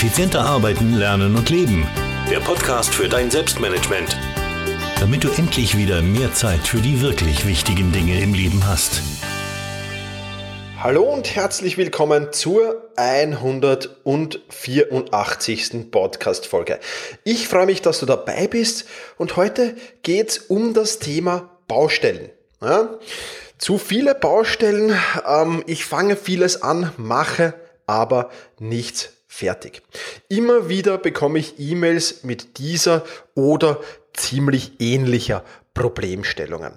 Effizienter arbeiten, lernen und leben. Der Podcast für dein Selbstmanagement. Damit du endlich wieder mehr Zeit für die wirklich wichtigen Dinge im Leben hast. Hallo und herzlich willkommen zur 184. Podcast-Folge. Ich freue mich, dass du dabei bist und heute geht es um das Thema Baustellen. Ja? Zu viele Baustellen, ähm, ich fange vieles an, mache aber nichts fertig. Immer wieder bekomme ich E-Mails mit dieser oder ziemlich ähnlicher Problemstellungen.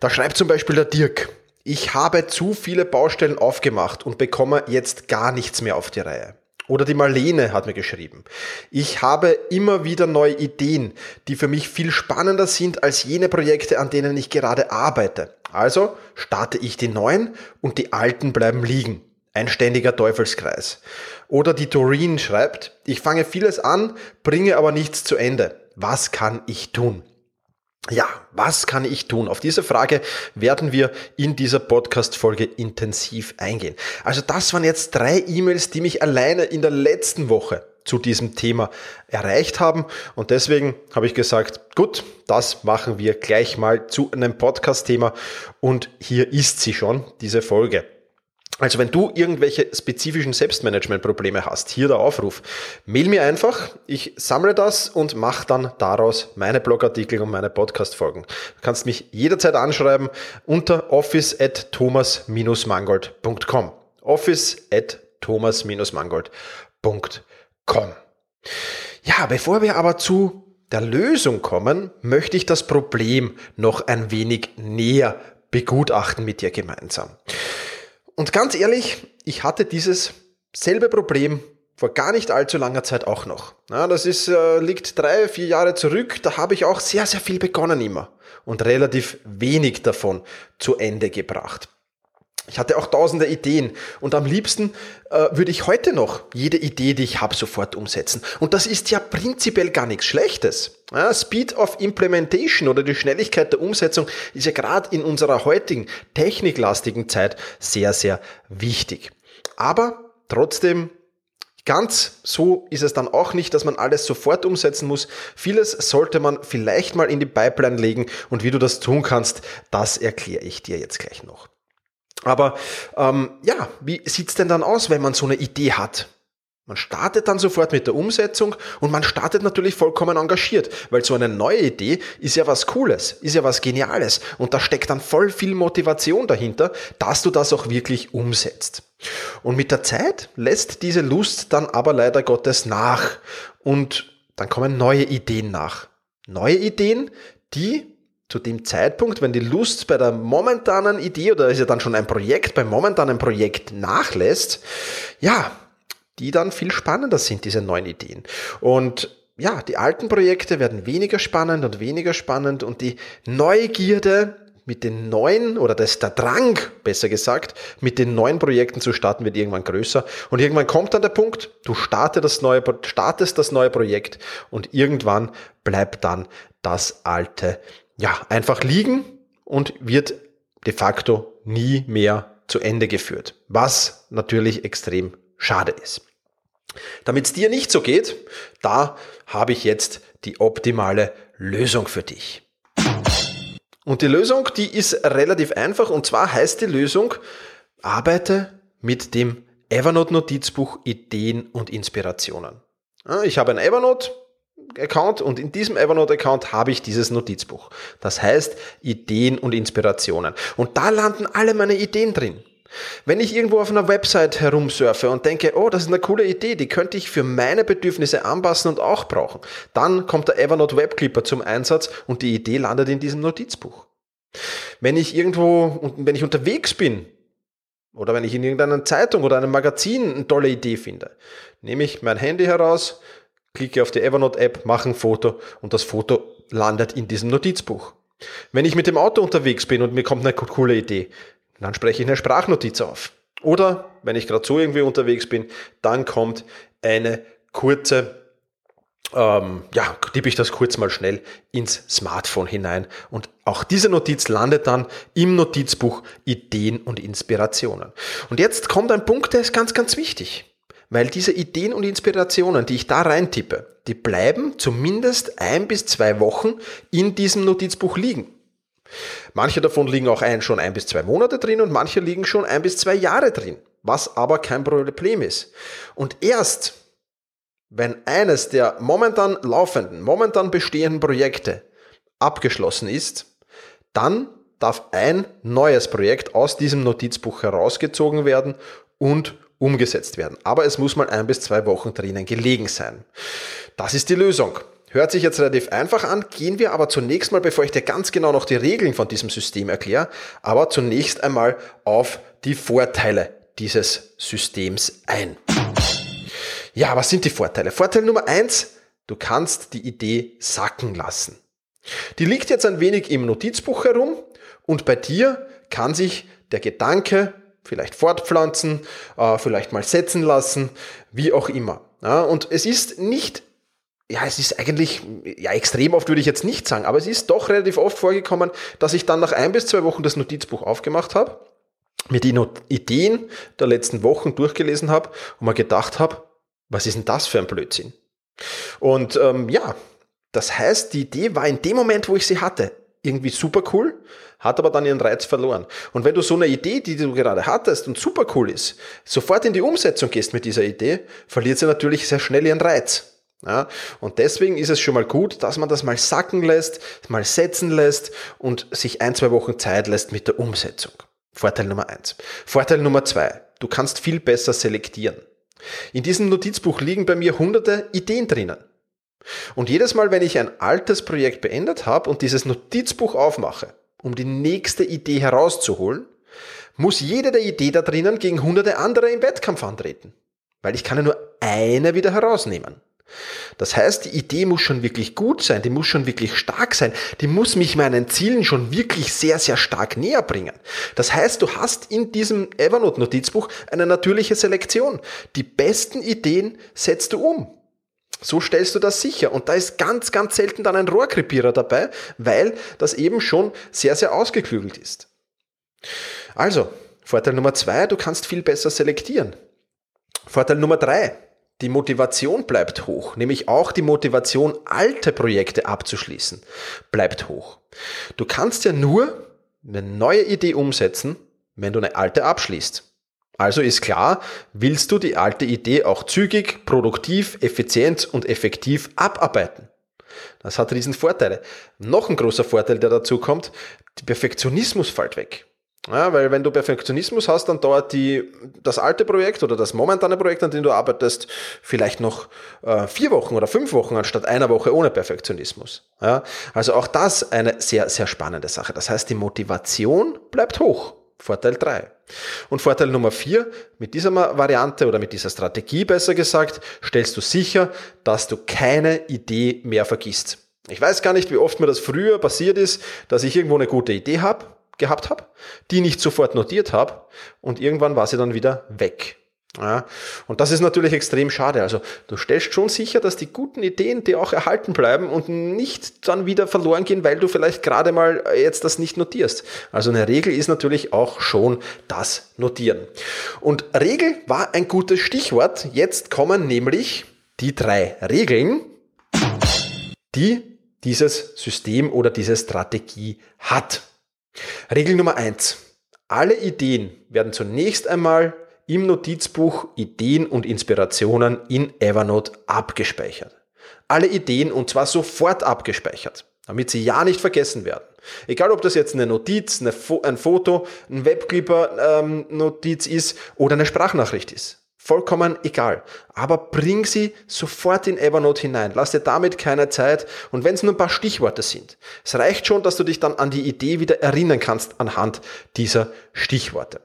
Da schreibt zum Beispiel der Dirk, ich habe zu viele Baustellen aufgemacht und bekomme jetzt gar nichts mehr auf die Reihe. Oder die Marlene hat mir geschrieben. Ich habe immer wieder neue Ideen, die für mich viel spannender sind als jene Projekte, an denen ich gerade arbeite. Also starte ich die neuen und die alten bleiben liegen. Ein ständiger Teufelskreis. Oder die Doreen schreibt, ich fange vieles an, bringe aber nichts zu Ende. Was kann ich tun? Ja, was kann ich tun? Auf diese Frage werden wir in dieser Podcast-Folge intensiv eingehen. Also das waren jetzt drei E-Mails, die mich alleine in der letzten Woche zu diesem Thema erreicht haben. Und deswegen habe ich gesagt, gut, das machen wir gleich mal zu einem Podcast-Thema. Und hier ist sie schon, diese Folge. Also wenn du irgendwelche spezifischen Selbstmanagement-Probleme hast, hier der Aufruf, mail mir einfach, ich sammle das und mache dann daraus meine Blogartikel und meine Podcast-Folgen. Du kannst mich jederzeit anschreiben unter office at thomas-mangold.com office at thomas-mangold.com Ja, bevor wir aber zu der Lösung kommen, möchte ich das Problem noch ein wenig näher begutachten mit dir gemeinsam. Und ganz ehrlich, ich hatte dieses selbe Problem vor gar nicht allzu langer Zeit auch noch. Ja, das ist, äh, liegt drei, vier Jahre zurück. Da habe ich auch sehr, sehr viel begonnen immer und relativ wenig davon zu Ende gebracht. Ich hatte auch tausende Ideen und am liebsten äh, würde ich heute noch jede Idee, die ich habe, sofort umsetzen. Und das ist ja prinzipiell gar nichts Schlechtes. Ja, Speed of Implementation oder die Schnelligkeit der Umsetzung ist ja gerade in unserer heutigen techniklastigen Zeit sehr, sehr wichtig. Aber trotzdem Ganz so ist es dann auch nicht, dass man alles sofort umsetzen muss. Vieles sollte man vielleicht mal in die Pipeline legen und wie du das tun kannst, das erkläre ich dir jetzt gleich noch. Aber ähm, ja, wie sieht's denn dann aus, wenn man so eine Idee hat? Man startet dann sofort mit der Umsetzung und man startet natürlich vollkommen engagiert, weil so eine neue Idee ist ja was Cooles, ist ja was Geniales und da steckt dann voll viel Motivation dahinter, dass du das auch wirklich umsetzt. Und mit der Zeit lässt diese Lust dann aber leider Gottes nach und dann kommen neue Ideen nach. Neue Ideen, die zu dem Zeitpunkt, wenn die Lust bei der momentanen Idee oder ist ja dann schon ein Projekt, beim momentanen Projekt nachlässt, ja, die dann viel spannender sind, diese neuen Ideen. Und ja, die alten Projekte werden weniger spannend und weniger spannend und die Neugierde mit den neuen oder das, der Drang, besser gesagt, mit den neuen Projekten zu starten, wird irgendwann größer. Und irgendwann kommt dann der Punkt, du startest das neue, startest das neue Projekt und irgendwann bleibt dann das alte ja, einfach liegen und wird de facto nie mehr zu Ende geführt, was natürlich extrem schade ist. Damit es dir nicht so geht, da habe ich jetzt die optimale Lösung für dich. Und die Lösung, die ist relativ einfach und zwar heißt die Lösung, arbeite mit dem Evernote Notizbuch Ideen und Inspirationen. Ich habe ein Evernote, Account und in diesem Evernote Account habe ich dieses Notizbuch. Das heißt Ideen und Inspirationen. Und da landen alle meine Ideen drin. Wenn ich irgendwo auf einer Website herumsurfe und denke, oh, das ist eine coole Idee, die könnte ich für meine Bedürfnisse anpassen und auch brauchen, dann kommt der Evernote Web Clipper zum Einsatz und die Idee landet in diesem Notizbuch. Wenn ich irgendwo, wenn ich unterwegs bin oder wenn ich in irgendeiner Zeitung oder einem Magazin eine tolle Idee finde, nehme ich mein Handy heraus, klicke auf die Evernote-App, mache ein Foto und das Foto landet in diesem Notizbuch. Wenn ich mit dem Auto unterwegs bin und mir kommt eine coole Idee, dann spreche ich eine Sprachnotiz auf. Oder wenn ich gerade so irgendwie unterwegs bin, dann kommt eine kurze, ähm, ja, tippe ich das kurz mal schnell ins Smartphone hinein. Und auch diese Notiz landet dann im Notizbuch Ideen und Inspirationen. Und jetzt kommt ein Punkt, der ist ganz, ganz wichtig. Weil diese Ideen und Inspirationen, die ich da reintippe, die bleiben zumindest ein bis zwei Wochen in diesem Notizbuch liegen. Manche davon liegen auch ein, schon ein bis zwei Monate drin und manche liegen schon ein bis zwei Jahre drin, was aber kein Problem ist. Und erst, wenn eines der momentan laufenden, momentan bestehenden Projekte abgeschlossen ist, dann darf ein neues Projekt aus diesem Notizbuch herausgezogen werden und umgesetzt werden. Aber es muss mal ein bis zwei Wochen drinnen gelegen sein. Das ist die Lösung. Hört sich jetzt relativ einfach an, gehen wir aber zunächst mal, bevor ich dir ganz genau noch die Regeln von diesem System erkläre, aber zunächst einmal auf die Vorteile dieses Systems ein. Ja, was sind die Vorteile? Vorteil Nummer eins, du kannst die Idee sacken lassen. Die liegt jetzt ein wenig im Notizbuch herum und bei dir kann sich der Gedanke vielleicht fortpflanzen, äh, vielleicht mal setzen lassen, wie auch immer. und es ist nicht ja, es ist eigentlich, ja, extrem oft würde ich jetzt nicht sagen, aber es ist doch relativ oft vorgekommen, dass ich dann nach ein bis zwei Wochen das Notizbuch aufgemacht habe, mir die Ideen der letzten Wochen durchgelesen habe und mir gedacht habe, was ist denn das für ein Blödsinn? Und ähm, ja, das heißt, die Idee war in dem Moment, wo ich sie hatte, irgendwie super cool, hat aber dann ihren Reiz verloren. Und wenn du so eine Idee, die du gerade hattest und super cool ist, sofort in die Umsetzung gehst mit dieser Idee, verliert sie natürlich sehr schnell ihren Reiz. Ja, und deswegen ist es schon mal gut, dass man das mal sacken lässt, mal setzen lässt und sich ein, zwei Wochen Zeit lässt mit der Umsetzung. Vorteil Nummer eins. Vorteil Nummer zwei. Du kannst viel besser selektieren. In diesem Notizbuch liegen bei mir hunderte Ideen drinnen. Und jedes Mal, wenn ich ein altes Projekt beendet habe und dieses Notizbuch aufmache, um die nächste Idee herauszuholen, muss jede der Idee da drinnen gegen hunderte andere im Wettkampf antreten. Weil ich kann ja nur eine wieder herausnehmen. Das heißt, die Idee muss schon wirklich gut sein, die muss schon wirklich stark sein, die muss mich meinen Zielen schon wirklich sehr, sehr stark näher bringen. Das heißt, du hast in diesem Evernote-Notizbuch eine natürliche Selektion. Die besten Ideen setzt du um. So stellst du das sicher. Und da ist ganz, ganz selten dann ein Rohrkrepierer dabei, weil das eben schon sehr, sehr ausgeklügelt ist. Also, Vorteil Nummer zwei, du kannst viel besser selektieren. Vorteil Nummer drei, die Motivation bleibt hoch, nämlich auch die Motivation, alte Projekte abzuschließen, bleibt hoch. Du kannst ja nur eine neue Idee umsetzen, wenn du eine alte abschließt. Also ist klar, willst du die alte Idee auch zügig, produktiv, effizient und effektiv abarbeiten. Das hat riesen Vorteile. Noch ein großer Vorteil, der dazu kommt, der Perfektionismus fällt weg. Ja, weil wenn du Perfektionismus hast, dann dauert die, das alte Projekt oder das momentane Projekt, an dem du arbeitest, vielleicht noch äh, vier Wochen oder fünf Wochen anstatt einer Woche ohne Perfektionismus. Ja, also auch das eine sehr, sehr spannende Sache. Das heißt, die Motivation bleibt hoch. Vorteil drei. Und Vorteil Nummer vier, mit dieser Variante oder mit dieser Strategie besser gesagt, stellst du sicher, dass du keine Idee mehr vergisst. Ich weiß gar nicht, wie oft mir das früher passiert ist, dass ich irgendwo eine gute Idee habe gehabt habe, die nicht sofort notiert habe und irgendwann war sie dann wieder weg. Ja, und das ist natürlich extrem schade. Also du stellst schon sicher, dass die guten Ideen dir auch erhalten bleiben und nicht dann wieder verloren gehen, weil du vielleicht gerade mal jetzt das nicht notierst. Also eine Regel ist natürlich auch schon das Notieren. Und Regel war ein gutes Stichwort. Jetzt kommen nämlich die drei Regeln, die dieses System oder diese Strategie hat. Regel Nummer eins: Alle Ideen werden zunächst einmal im Notizbuch Ideen und Inspirationen in Evernote abgespeichert. Alle Ideen und zwar sofort abgespeichert, damit sie ja nicht vergessen werden. Egal ob das jetzt eine Notiz, eine Fo ein Foto, ein Webclipper-Notiz ähm, ist oder eine Sprachnachricht ist. Vollkommen egal. Aber bring sie sofort in Evernote hinein. Lass dir damit keine Zeit. Und wenn es nur ein paar Stichworte sind, es reicht schon, dass du dich dann an die Idee wieder erinnern kannst anhand dieser Stichworte.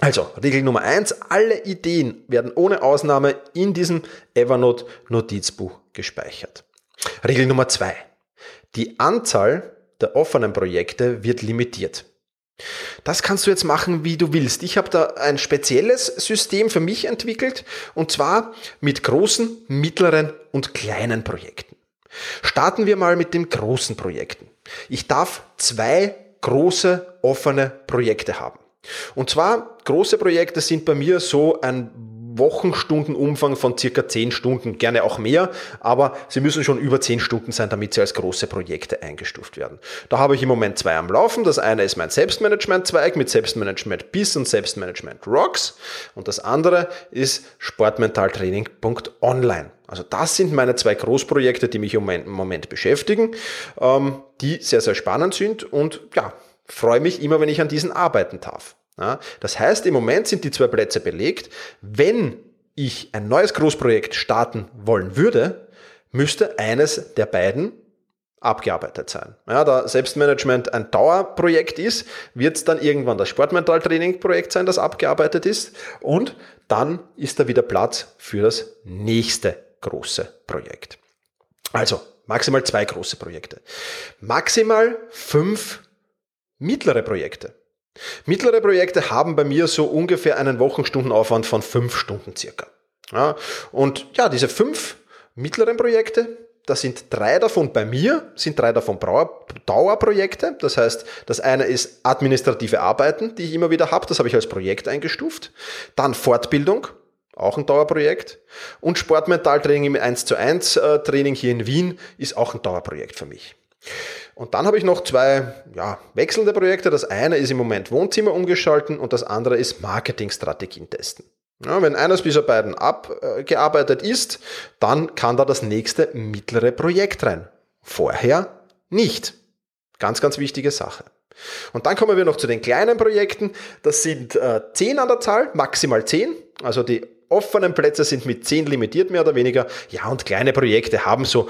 Also, Regel Nummer eins: alle Ideen werden ohne Ausnahme in diesem Evernote Notizbuch gespeichert. Regel Nummer zwei: die Anzahl der offenen Projekte wird limitiert. Das kannst du jetzt machen, wie du willst. Ich habe da ein spezielles System für mich entwickelt und zwar mit großen, mittleren und kleinen Projekten. Starten wir mal mit den großen Projekten. Ich darf zwei große offene Projekte haben. Und zwar große Projekte sind bei mir so ein Wochenstundenumfang von circa 10 Stunden, gerne auch mehr, aber sie müssen schon über 10 Stunden sein, damit sie als große Projekte eingestuft werden. Da habe ich im Moment zwei am Laufen. Das eine ist mein Selbstmanagement-Zweig mit Selbstmanagement Bis und Selbstmanagement Rocks und das andere ist sportmentaltraining.online. Also das sind meine zwei Großprojekte, die mich im Moment beschäftigen, ähm, die sehr, sehr spannend sind und ja, freue mich immer, wenn ich an diesen arbeiten darf. Ja, das heißt, im Moment sind die zwei Plätze belegt. Wenn ich ein neues Großprojekt starten wollen würde, müsste eines der beiden abgearbeitet sein. Ja, da Selbstmanagement ein Dauerprojekt ist, wird es dann irgendwann das Sportmentaltraining-Projekt sein, das abgearbeitet ist und dann ist da wieder Platz für das nächste große Projekt. Also maximal zwei große Projekte. Maximal fünf mittlere Projekte. Mittlere Projekte haben bei mir so ungefähr einen Wochenstundenaufwand von fünf Stunden circa. Ja, und ja, diese fünf mittleren Projekte, da sind drei davon bei mir, sind drei davon Dauerprojekte. Das heißt, das eine ist administrative Arbeiten, die ich immer wieder habe, das habe ich als Projekt eingestuft. Dann Fortbildung, auch ein Dauerprojekt. Und Sportmentaltraining im 1 zu 1 äh, Training hier in Wien ist auch ein Dauerprojekt für mich. Und dann habe ich noch zwei ja, wechselnde Projekte. Das eine ist im Moment Wohnzimmer umgeschalten und das andere ist Marketingstrategien testen. Ja, wenn eines dieser beiden abgearbeitet ist, dann kann da das nächste mittlere Projekt rein. Vorher nicht. Ganz, ganz wichtige Sache. Und dann kommen wir noch zu den kleinen Projekten. Das sind äh, 10 an der Zahl, maximal 10. Also die offenen Plätze sind mit 10 limitiert, mehr oder weniger. Ja, und kleine Projekte haben so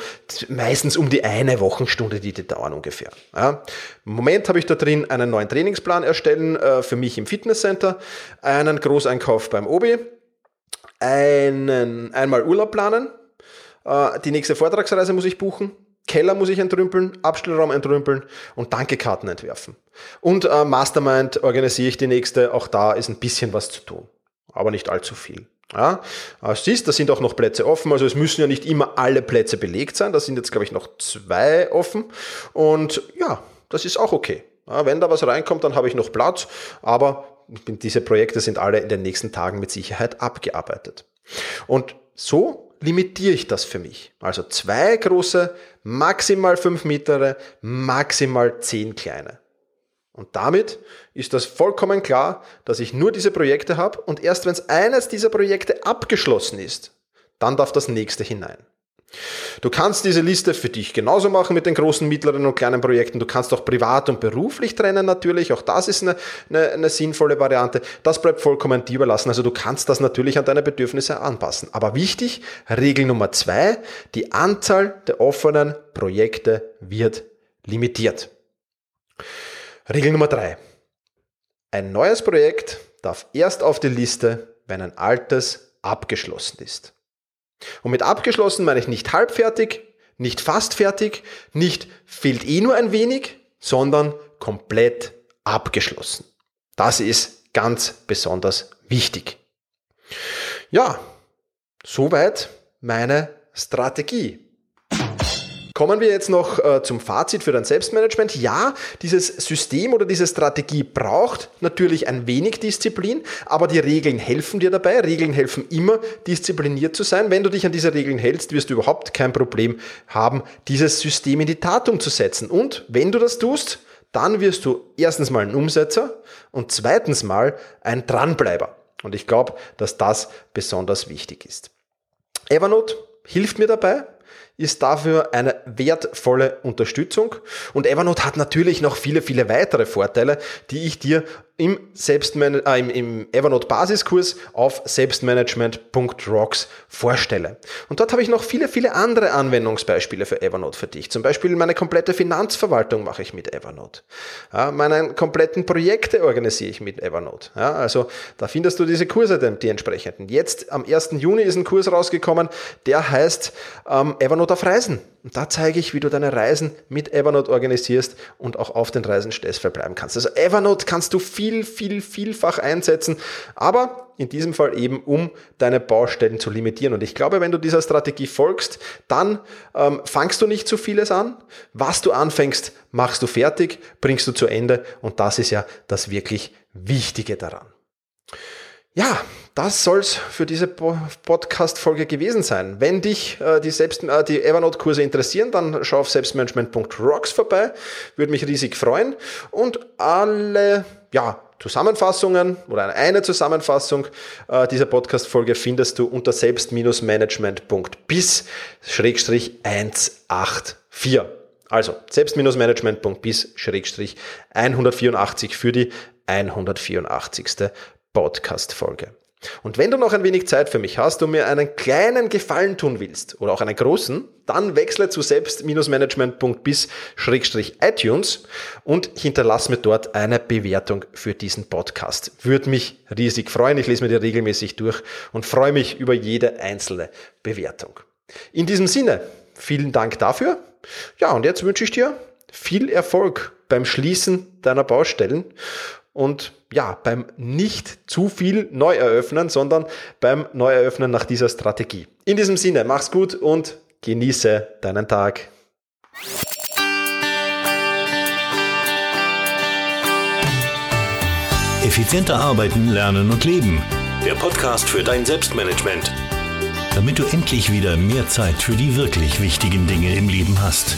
meistens um die eine Wochenstunde, die, die dauern ungefähr. Ja. Im Moment habe ich da drin einen neuen Trainingsplan erstellen äh, für mich im Fitnesscenter, einen Großeinkauf beim Obi, einen, einmal Urlaub planen, äh, die nächste Vortragsreise muss ich buchen, Keller muss ich entrümpeln, Abstellraum entrümpeln und Dankekarten entwerfen. Und äh, Mastermind organisiere ich die nächste, auch da ist ein bisschen was zu tun, aber nicht allzu viel. Ja, als siehst, da sind auch noch Plätze offen, also es müssen ja nicht immer alle Plätze belegt sein. Da sind jetzt, glaube ich, noch zwei offen. Und ja, das ist auch okay. Ja, wenn da was reinkommt, dann habe ich noch Platz, aber diese Projekte sind alle in den nächsten Tagen mit Sicherheit abgearbeitet. Und so limitiere ich das für mich. Also zwei große, maximal fünf mittlere, maximal zehn kleine. Und damit ist das vollkommen klar, dass ich nur diese Projekte habe und erst wenn es eines dieser Projekte abgeschlossen ist, dann darf das nächste hinein. Du kannst diese Liste für dich genauso machen mit den großen, mittleren und kleinen Projekten. Du kannst auch privat und beruflich trennen natürlich. Auch das ist eine, eine, eine sinnvolle Variante. Das bleibt vollkommen dir überlassen. Also du kannst das natürlich an deine Bedürfnisse anpassen. Aber wichtig, Regel Nummer zwei, die Anzahl der offenen Projekte wird limitiert. Regel Nummer drei. Ein neues Projekt darf erst auf die Liste, wenn ein altes abgeschlossen ist. Und mit abgeschlossen meine ich nicht halbfertig, nicht fast fertig, nicht fehlt eh nur ein wenig, sondern komplett abgeschlossen. Das ist ganz besonders wichtig. Ja, soweit meine Strategie. Kommen wir jetzt noch äh, zum Fazit für dein Selbstmanagement. Ja, dieses System oder diese Strategie braucht natürlich ein wenig Disziplin, aber die Regeln helfen dir dabei. Regeln helfen immer, diszipliniert zu sein. Wenn du dich an diese Regeln hältst, wirst du überhaupt kein Problem haben, dieses System in die Tat umzusetzen. Und wenn du das tust, dann wirst du erstens mal ein Umsetzer und zweitens mal ein Dranbleiber. Und ich glaube, dass das besonders wichtig ist. Evernote hilft mir dabei, ist dafür eine wertvolle Unterstützung. Und Evernote hat natürlich noch viele, viele weitere Vorteile, die ich dir im, Selbstman äh, im, im Evernote Basiskurs auf selbstmanagement.rocks vorstelle. Und dort habe ich noch viele, viele andere Anwendungsbeispiele für Evernote für dich. Zum Beispiel meine komplette Finanzverwaltung mache ich mit Evernote. Ja, meine kompletten Projekte organisiere ich mit Evernote. Ja, also da findest du diese Kurse, die entsprechenden. Jetzt am 1. Juni ist ein Kurs rausgekommen, der heißt ähm, Evernote auf Reisen. Und da zeige ich, wie du deine Reisen mit Evernote organisierst und auch auf den Reisen stressfrei bleiben kannst. Also Evernote kannst du viel, viel, vielfach einsetzen, aber in diesem Fall eben, um deine Baustellen zu limitieren. Und ich glaube, wenn du dieser Strategie folgst, dann ähm, fangst du nicht zu vieles an. Was du anfängst, machst du fertig, bringst du zu Ende. Und das ist ja das wirklich Wichtige daran. Ja, das soll's für diese Podcast-Folge gewesen sein. Wenn dich äh, die, Selbst äh, die Evernote-Kurse interessieren, dann schau auf selbstmanagement.rocks vorbei. Würde mich riesig freuen. Und alle, ja, Zusammenfassungen oder eine Zusammenfassung äh, dieser Podcast-Folge findest du unter selbst-management.bis-184. Also selbst-management.bis-184 für die 184. Podcast-Folge. Und wenn du noch ein wenig Zeit für mich hast und mir einen kleinen Gefallen tun willst oder auch einen großen, dann wechsle zu selbst-management.bis-iTunes und hinterlass mir dort eine Bewertung für diesen Podcast. Würde mich riesig freuen. Ich lese mir die regelmäßig durch und freue mich über jede einzelne Bewertung. In diesem Sinne, vielen Dank dafür. Ja, und jetzt wünsche ich dir viel Erfolg beim Schließen deiner Baustellen und ja, beim nicht zu viel Neueröffnen, sondern beim Neueröffnen nach dieser Strategie. In diesem Sinne, mach's gut und genieße deinen Tag. Effizienter arbeiten, lernen und leben. Der Podcast für dein Selbstmanagement. Damit du endlich wieder mehr Zeit für die wirklich wichtigen Dinge im Leben hast.